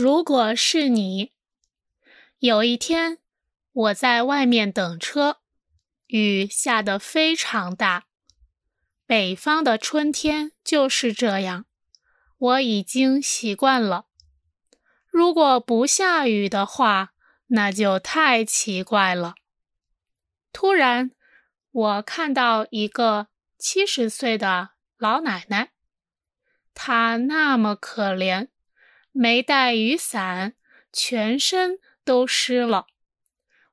如果是你，有一天我在外面等车，雨下得非常大。北方的春天就是这样，我已经习惯了。如果不下雨的话，那就太奇怪了。突然，我看到一个七十岁的老奶奶，她那么可怜。没带雨伞，全身都湿了。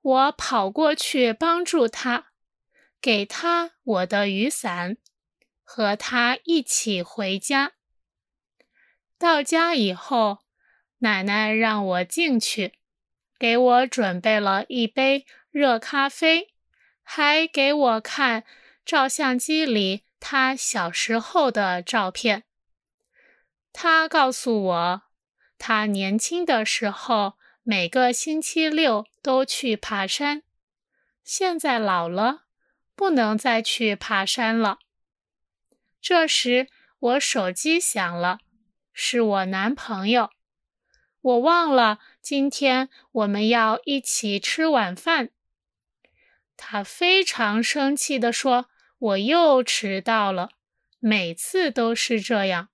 我跑过去帮助他，给他我的雨伞，和他一起回家。到家以后，奶奶让我进去，给我准备了一杯热咖啡，还给我看照相机里她小时候的照片。她告诉我。他年轻的时候，每个星期六都去爬山。现在老了，不能再去爬山了。这时，我手机响了，是我男朋友。我忘了今天我们要一起吃晚饭。他非常生气地说：“我又迟到了，每次都是这样。”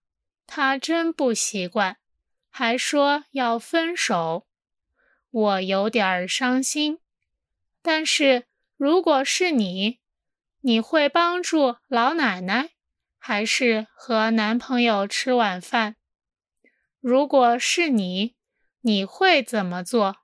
他真不习惯。还说要分手，我有点伤心。但是如果是你，你会帮助老奶奶，还是和男朋友吃晚饭？如果是你，你会怎么做？